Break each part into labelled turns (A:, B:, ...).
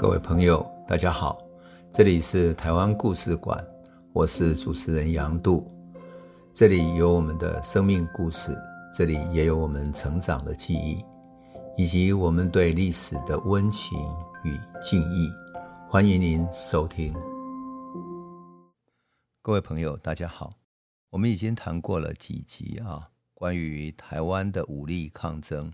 A: 各位朋友，大家好，这里是台湾故事馆，我是主持人杨度，这里有我们的生命故事，这里也有我们成长的记忆，以及我们对历史的温情与敬意。欢迎您收听。各位朋友，大家好，我们已经谈过了几集啊，关于台湾的武力抗争、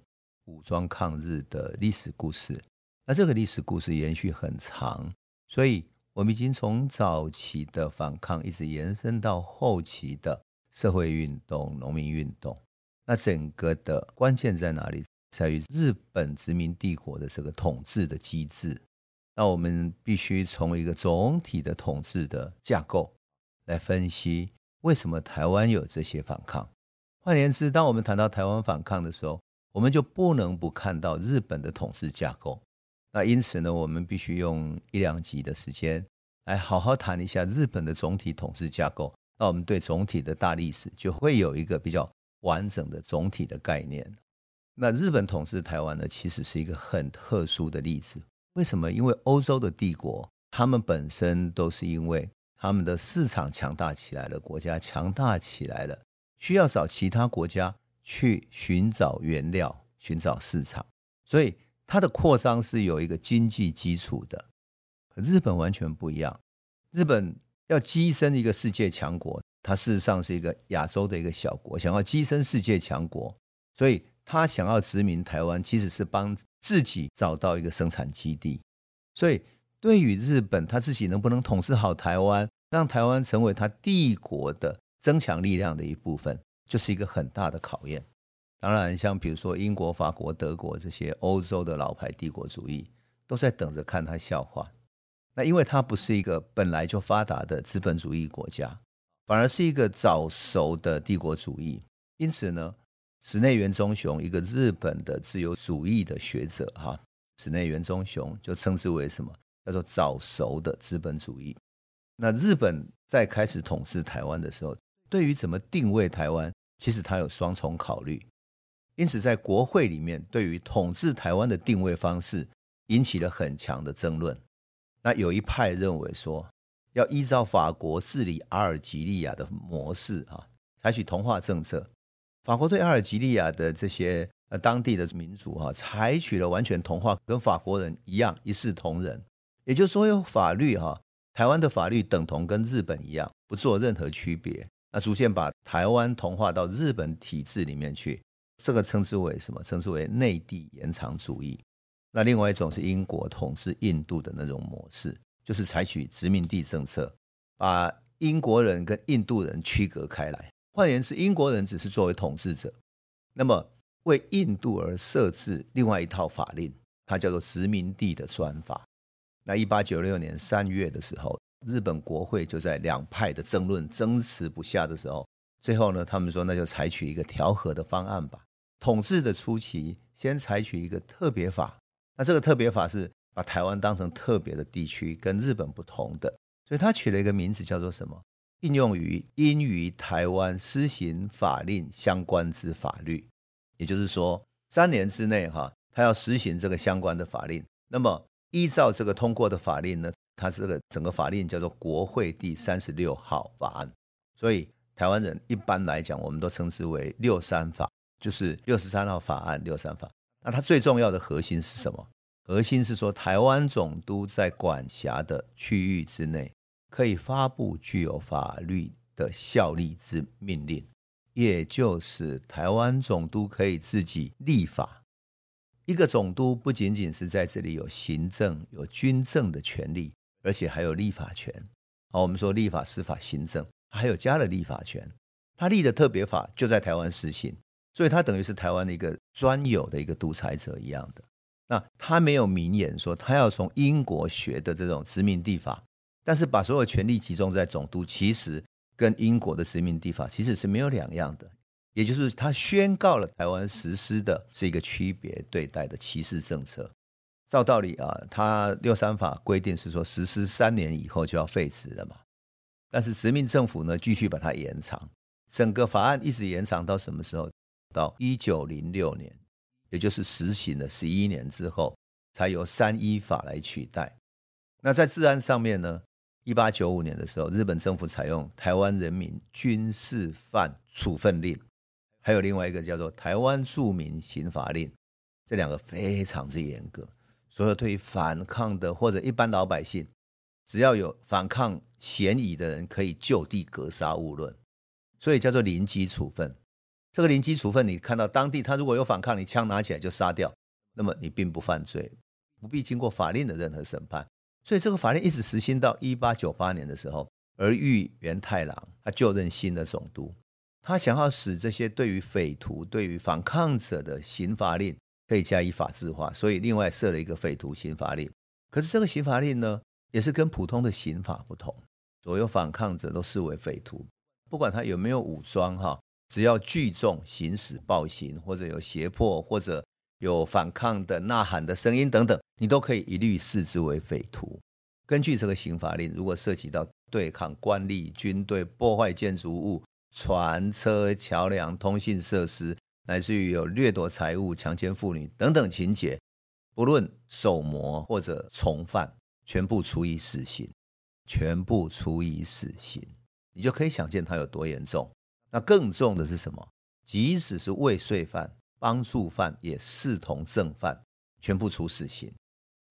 A: 武装抗日的历史故事。那这个历史故事延续很长，所以我们已经从早期的反抗一直延伸到后期的社会运动、农民运动。那整个的关键在哪里？在于日本殖民帝国的这个统治的机制。那我们必须从一个总体的统治的架构来分析，为什么台湾有这些反抗。换言之，当我们谈到台湾反抗的时候，我们就不能不看到日本的统治架构。那因此呢，我们必须用一两集的时间来好好谈一下日本的总体统治架构。那我们对总体的大历史就会有一个比较完整的总体的概念。那日本统治台湾呢，其实是一个很特殊的例子。为什么？因为欧洲的帝国，他们本身都是因为他们的市场强大起来了，国家强大起来了，需要找其他国家去寻找原料、寻找市场，所以。它的扩张是有一个经济基础的，日本完全不一样。日本要跻身一个世界强国，它事实上是一个亚洲的一个小国，想要跻身世界强国，所以他想要殖民台湾，其实是帮自己找到一个生产基地。所以对于日本，他自己能不能统治好台湾，让台湾成为他帝国的增强力量的一部分，就是一个很大的考验。当然，像比如说英国、法国、德国这些欧洲的老牌帝国主义，都在等着看他笑话。那因为它不是一个本来就发达的资本主义国家，反而是一个早熟的帝国主义。因此呢，矢内原忠雄一个日本的自由主义的学者，哈，矢内原忠雄就称之为什么？叫做早熟的资本主义。那日本在开始统治台湾的时候，对于怎么定位台湾，其实他有双重考虑。因此，在国会里面，对于统治台湾的定位方式引起了很强的争论。那有一派认为说，要依照法国治理阿尔及利亚的模式啊，采取同化政策。法国对阿尔及利亚的这些呃当地的民族哈，采取了完全同化，跟法国人一样一视同仁。也就是说，有法律哈，台湾的法律等同跟日本一样，不做任何区别。那逐渐把台湾同化到日本体制里面去。这个称之为什么？称之为内地延长主义。那另外一种是英国统治印度的那种模式，就是采取殖民地政策，把英国人跟印度人区隔开来。换言之，英国人只是作为统治者，那么为印度而设置另外一套法令，它叫做殖民地的专法。那一八九六年三月的时候，日本国会就在两派的争论争持不下的时候，最后呢，他们说那就采取一个调和的方案吧。统治的初期，先采取一个特别法，那这个特别法是把台湾当成特别的地区，跟日本不同的，所以他取了一个名字叫做什么？应用于应于台湾施行法令相关之法律，也就是说，三年之内哈，他要实行这个相关的法令。那么依照这个通过的法令呢，他这个整个法令叫做国会第三十六号法案，所以台湾人一般来讲，我们都称之为六三法。就是六十三号法案，六三法。那它最重要的核心是什么？核心是说，台湾总督在管辖的区域之内，可以发布具有法律的效力之命令，也就是台湾总督可以自己立法。一个总督不仅仅是在这里有行政、有军政的权利，而且还有立法权。好，我们说立法、司法、行政，还有加了立法权。他立的特别法就在台湾实行。所以他等于是台湾的一个专有的一个独裁者一样的，那他没有明言说他要从英国学的这种殖民地法，但是把所有权力集中在总督，其实跟英国的殖民地法其实是没有两样的，也就是他宣告了台湾实施的是一个区别对待的歧视政策。照道理啊，他六三法规定是说实施三年以后就要废止了嘛，但是殖民政府呢继续把它延长，整个法案一直延长到什么时候？到一九零六年，也就是实行了十一年之后，才由三一法来取代。那在治安上面呢，一八九五年的时候，日本政府采用《台湾人民军事犯处分令》，还有另外一个叫做《台湾住民刑法令》，这两个非常之严格。所有对于反抗的或者一般老百姓，只要有反抗嫌疑的人，可以就地格杀勿论，所以叫做零级处分。这个零基处分，你看到当地他如果有反抗，你枪拿起来就杀掉，那么你并不犯罪，不必经过法令的任何审判。所以这个法令一直实行到一八九八年的时候，而玉源太郎他就任新的总督，他想要使这些对于匪徒、对于反抗者的刑罚令。可以加以法制化，所以另外设了一个匪徒刑罚令。可是这个刑罚令呢，也是跟普通的刑法不同，所有反抗者都视为匪徒，不管他有没有武装哈，只要聚众行使暴行，或者有胁迫，或者有反抗的呐喊的声音等等，你都可以一律视之为匪徒。根据这个刑法令，如果涉及到对抗官吏、军队、破坏建筑物、船车、桥梁、通信设施。乃至于有掠夺财物、强奸妇女等等情节，不论首谋或者从犯，全部处以死刑，全部处以死刑，你就可以想见它有多严重。那更重的是什么？即使是未遂犯、帮助犯，也视同正犯，全部处死刑。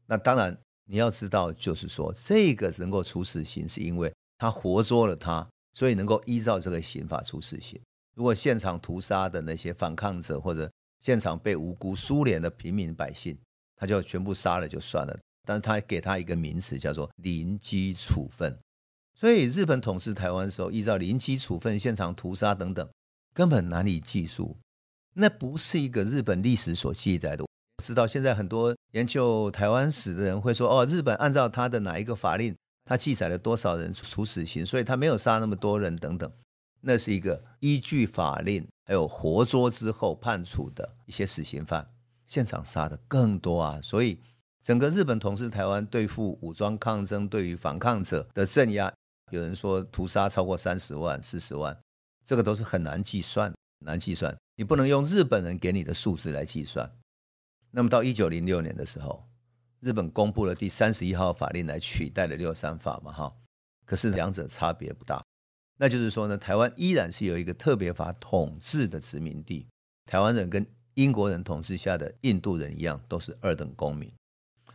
A: 那当然你要知道，就是说这个能够处死刑，是因为他活捉了他，所以能够依照这个刑法处死刑。如果现场屠杀的那些反抗者，或者现场被无辜苏联的平民百姓，他就全部杀了就算了。但是他给他一个名词叫做临机处分。所以日本统治台湾的时候，依照临期处分、现场屠杀等等，根本难以计数。那不是一个日本历史所记载的。我知道现在很多研究台湾史的人会说，哦，日本按照他的哪一个法令，他记载了多少人处死刑，所以他没有杀那么多人等等。那是一个依据法令，还有活捉之后判处的一些死刑犯，现场杀的更多啊！所以整个日本统治台湾，对付武装抗争，对于反抗者的镇压，有人说屠杀超过三十万、四十万，这个都是很难计算，难计算。你不能用日本人给你的数字来计算。那么到一九零六年的时候，日本公布了第三十一号法令来取代了六三法嘛，哈。可是两者差别不大。那就是说呢，台湾依然是有一个特别法统治的殖民地，台湾人跟英国人统治下的印度人一样，都是二等公民。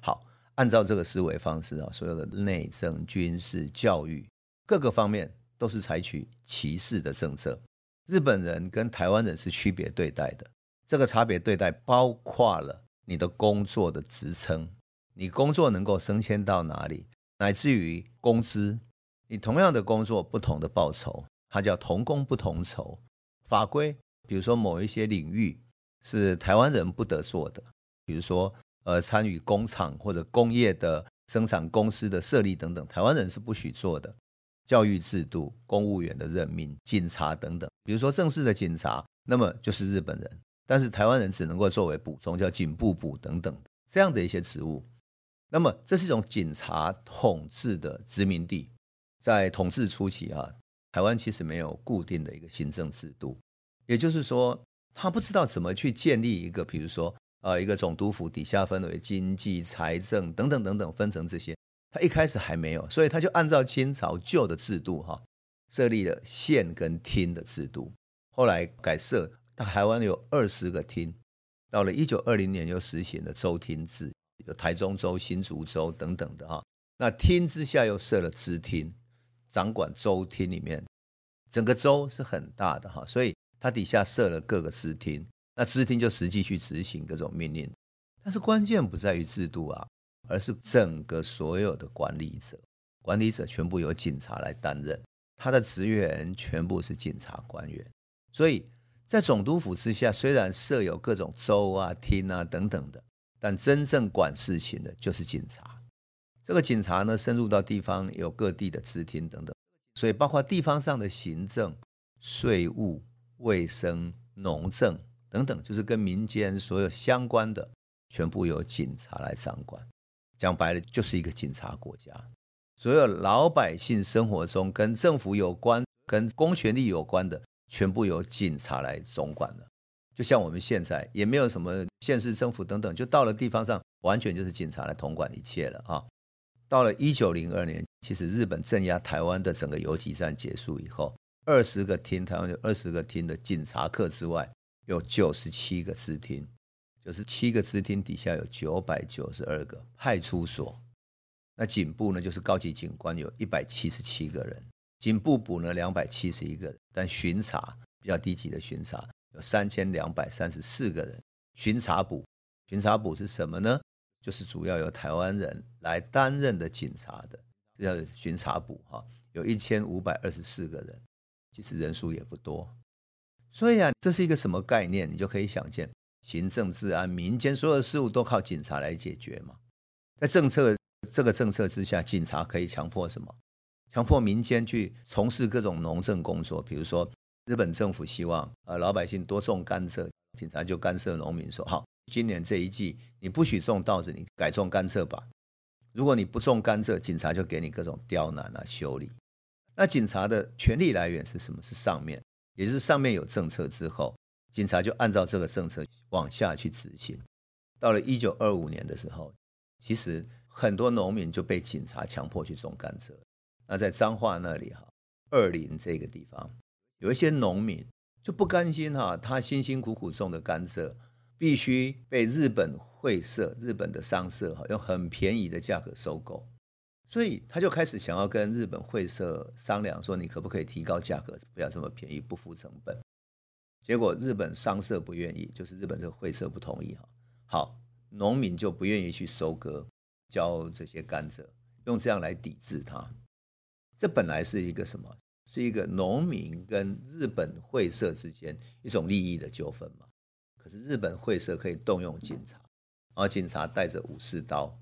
A: 好，按照这个思维方式啊，所有的内政、军事、教育各个方面都是采取歧视的政策。日本人跟台湾人是区别对待的，这个差别对待包括了你的工作的职称，你工作能够升迁到哪里，乃至于工资。你同样的工作，不同的报酬，它叫同工不同酬。法规，比如说某一些领域是台湾人不得做的，比如说呃参与工厂或者工业的生产公司的设立等等，台湾人是不许做的。教育制度、公务员的任命、警察等等，比如说正式的警察，那么就是日本人，但是台湾人只能够作为补充，叫警部补等等这样的一些职务。那么这是一种警察统治的殖民地。在统治初期啊，台湾其实没有固定的一个行政制度，也就是说，他不知道怎么去建立一个，比如说，呃，一个总督府底下分为经济、财政等等等等分成这些，他一开始还没有，所以他就按照清朝旧的制度哈，设立了县跟厅的制度，后来改设，台湾有二十个厅，到了一九二零年又实行了州厅制，有台中州、新竹州等等的哈，那厅之下又设了支厅。掌管州厅里面，整个州是很大的哈，所以它底下设了各个支厅，那支厅就实际去执行各种命令。但是关键不在于制度啊，而是整个所有的管理者，管理者全部由警察来担任，他的职员全部是警察官员。所以在总督府之下，虽然设有各种州啊、厅啊等等的，但真正管事情的就是警察。这个警察呢，深入到地方，有各地的支厅等等，所以包括地方上的行政、税务、卫生、农政等等，就是跟民间所有相关的，全部由警察来掌管。讲白了，就是一个警察国家。所有老百姓生活中跟政府有关、跟公权力有关的，全部由警察来总管了。就像我们现在也没有什么县市政府等等，就到了地方上，完全就是警察来统管一切了啊。到了一九零二年，其实日本镇压台湾的整个游击战结束以后，二十个厅，台湾有二十个厅的警察课之外，有九十七个支厅，就是七个支厅底下有九百九十二个派出所。那警部呢，就是高级警官有一百七十七个人，警部补呢两百七十一个人，但巡查比较低级的巡查有三千两百三十四个人。巡查补，巡查补是什么呢？就是主要由台湾人来担任的警察的，叫巡查补哈，有一千五百二十四个人，其实人数也不多。所以啊，这是一个什么概念？你就可以想见，行政治安、民间所有的事务都靠警察来解决嘛。在政策。这个政策之下，警察可以强迫什么？强迫民间去从事各种农政工作。比如说，日本政府希望呃老百姓多种甘蔗，警察就干涉农民说：好，今年这一季你不许种稻子，你改种甘蔗吧。如果你不种甘蔗，警察就给你各种刁难啊、修理。那警察的权力来源是什么？是上面，也就是上面有政策之后，警察就按照这个政策往下去执行。到了一九二五年的时候，其实。很多农民就被警察强迫去种甘蔗。那在彰化那里哈，二林这个地方，有一些农民就不甘心哈，他辛辛苦苦种的甘蔗，必须被日本会社、日本的商社哈用很便宜的价格收购，所以他就开始想要跟日本会社商量，说你可不可以提高价格，不要这么便宜，不付成本。结果日本商社不愿意，就是日本这个会社不同意哈。好，农民就不愿意去收割。交这些甘蔗，用这样来抵制它，这本来是一个什么？是一个农民跟日本会社之间一种利益的纠纷嘛。可是日本会社可以动用警察，然后警察带着武士刀，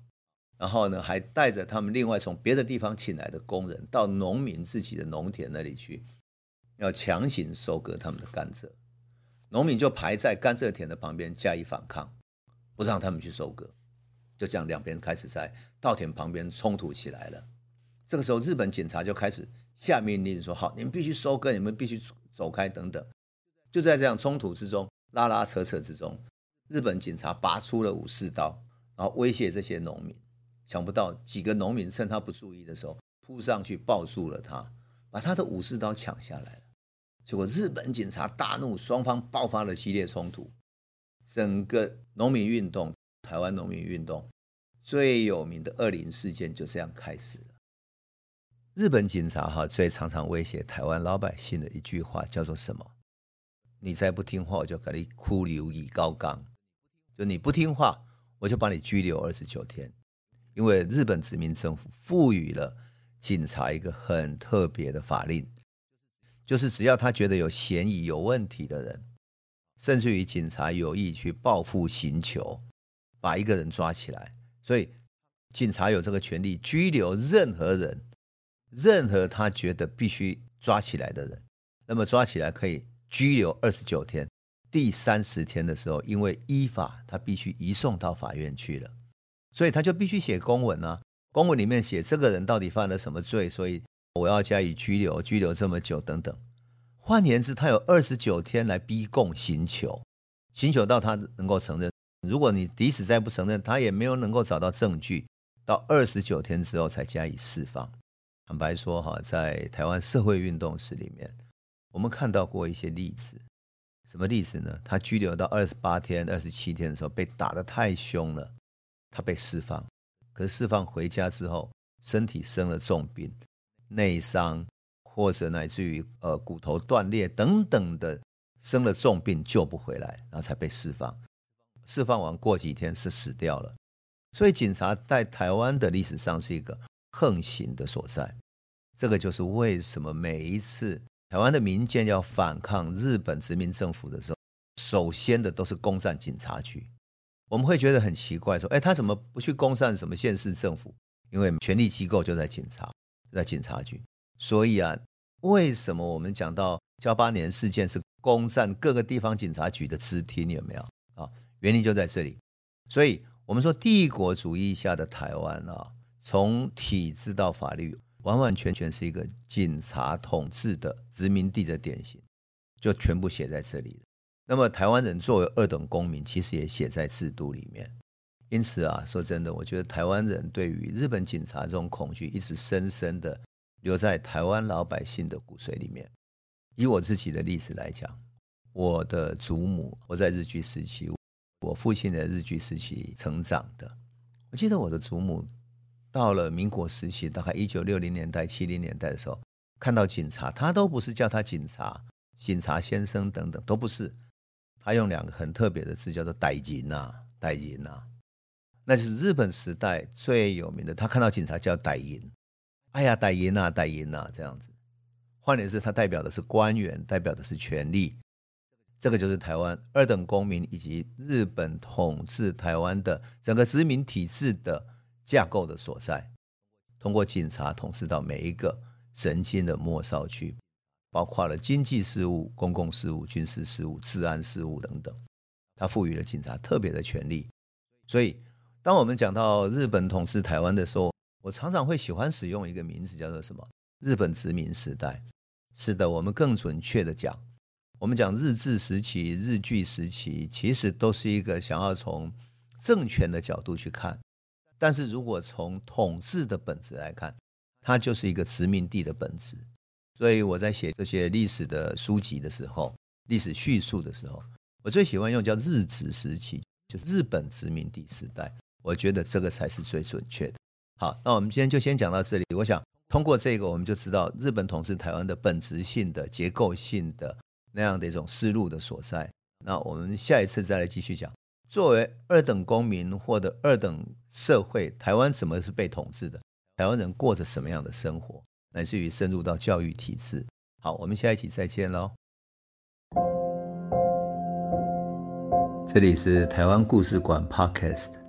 A: 然后呢还带着他们另外从别的地方请来的工人到农民自己的农田那里去，要强行收割他们的甘蔗，农民就排在甘蔗田的旁边加以反抗，不让他们去收割。就这样，两边开始在稻田旁边冲突起来了。这个时候，日本警察就开始下命令说：“好，你们必须收割，你们必须走开，等等。”就在这样冲突之中，拉拉扯扯之中，日本警察拔出了武士刀，然后威胁这些农民。想不到几个农民趁他不注意的时候，扑上去抱住了他，把他的武士刀抢下来了。结果日本警察大怒，双方爆发了激烈冲突，整个农民运动。台湾农民运动最有名的二林事件就这样开始了。日本警察哈最常常威胁台湾老百姓的一句话叫做什么？你再不听话，我就给你哭留以高岗。就你不听话，我就把你拘留二十九天。因为日本殖民政府赋予了警察一个很特别的法令，就是只要他觉得有嫌疑、有问题的人，甚至于警察有意去报复刑求。把一个人抓起来，所以警察有这个权利拘留任何人，任何他觉得必须抓起来的人。那么抓起来可以拘留二十九天，第三十天的时候，因为依法他必须移送到法院去了，所以他就必须写公文啊。公文里面写这个人到底犯了什么罪，所以我要加以拘留，拘留这么久等等。换言之，他有二十九天来逼供刑求，刑求到他能够承认。如果你即使再不承认，他也没有能够找到证据，到二十九天之后才加以释放。坦白说，哈，在台湾社会运动史里面，我们看到过一些例子。什么例子呢？他拘留到二十八天、二十七天的时候，被打得太凶了，他被释放。可是释放回家之后，身体生了重病，内伤或者乃至于呃骨头断裂等等的，生了重病救不回来，然后才被释放。释放完过几天是死掉了，所以警察在台湾的历史上是一个横行的所在。这个就是为什么每一次台湾的民间要反抗日本殖民政府的时候，首先的都是攻占警察局。我们会觉得很奇怪，说：“哎，他怎么不去攻占什么县市政府？因为权力机构就在警察，在警察局。所以啊，为什么我们讲到噍吧哖事件是攻占各个地方警察局的支厅？有没有啊？”原因就在这里，所以我们说帝国主义下的台湾啊，从体制到法律，完完全全是一个警察统治的殖民地的典型，就全部写在这里。那么台湾人作为二等公民，其实也写在制度里面。因此啊，说真的，我觉得台湾人对于日本警察这种恐惧，一直深深的留在台湾老百姓的骨髓里面。以我自己的例子来讲，我的祖母，我在日据时期，我父亲的日据时期成长的。我记得我的祖母到了民国时期，大概一九六零年代、七零年代的时候，看到警察，他都不是叫他警察、警察先生等等，都不是，他用两个很特别的字，叫做“逮银呐，逮银呐”。那就是日本时代最有名的，他看到警察叫逮银，哎呀，逮银呐，逮银呐，这样子。换言之，他代表的是官员，代表的是权力。这个就是台湾二等公民以及日本统治台湾的整个殖民体制的架构的所在。通过警察统治到每一个神经的末梢区，包括了经济事务、公共事务、军事事务、治安事务等等，他赋予了警察特别的权力，所以。当我们讲到日本统治台湾的时候，我常常会喜欢使用一个名字，叫做什么？日本殖民时代。是的，我们更准确的讲，我们讲日治时期、日据时期，其实都是一个想要从政权的角度去看。但是如果从统治的本质来看，它就是一个殖民地的本质。所以我在写这些历史的书籍的时候，历史叙述的时候，我最喜欢用叫日治时期，就是日本殖民地时代。我觉得这个才是最准确的。好，那我们今天就先讲到这里。我想通过这个，我们就知道日本统治台湾的本质性的、结构性的那样的一种思路的所在。那我们下一次再来继续讲，作为二等公民或者二等社会，台湾怎么是被统治的？台湾人过着什么样的生活？乃至于深入到教育体制。好，我们下一期再见喽。这里是台湾故事馆 Podcast。